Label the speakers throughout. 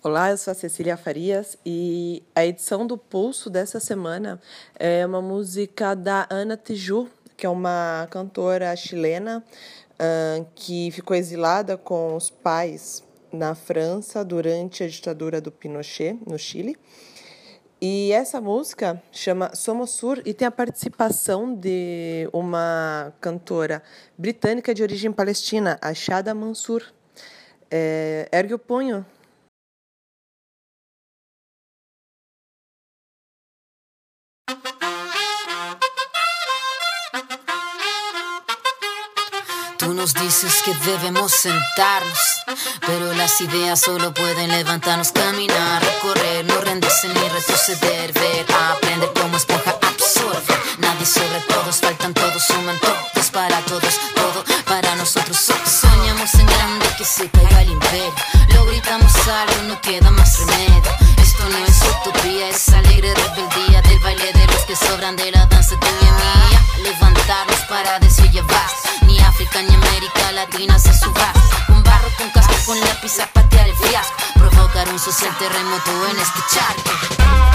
Speaker 1: Olá, eu sou a Cecília Farias e a edição do Pulso dessa semana é uma música da Ana Tiju, que é uma cantora chilena uh, que ficou exilada com os pais na França durante a ditadura do Pinochet, no Chile. E essa música chama Somos Sur e tem a participação de uma cantora britânica de origem palestina, a Shada Mansur. É, ergue o punho
Speaker 2: nos dices que debemos sentarnos, pero las ideas solo pueden levantarnos, caminar, recorrer, no rendirse ni retroceder, ver, aprender como esponja absorbe. Nadie sobre todos, faltan todos, suman todos para todos, todo para nosotros. Soñamos en grande que se caiga el imperio, lo gritamos algo, no queda más remedio. Esto no es utopía, es alegre rebeldía del baile de los que sobran de la danza tuya mía. Levantarnos para África América Latina se suba. Un barro con casco con lápiz a patear el fiasco. Provocar un social terremoto en este charco.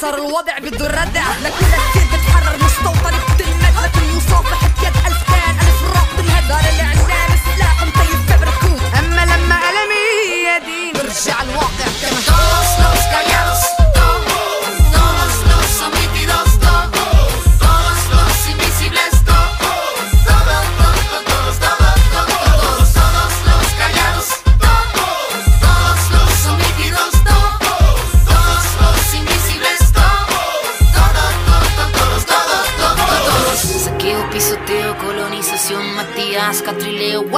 Speaker 2: كسر الوضع بده الردع إحنا كلك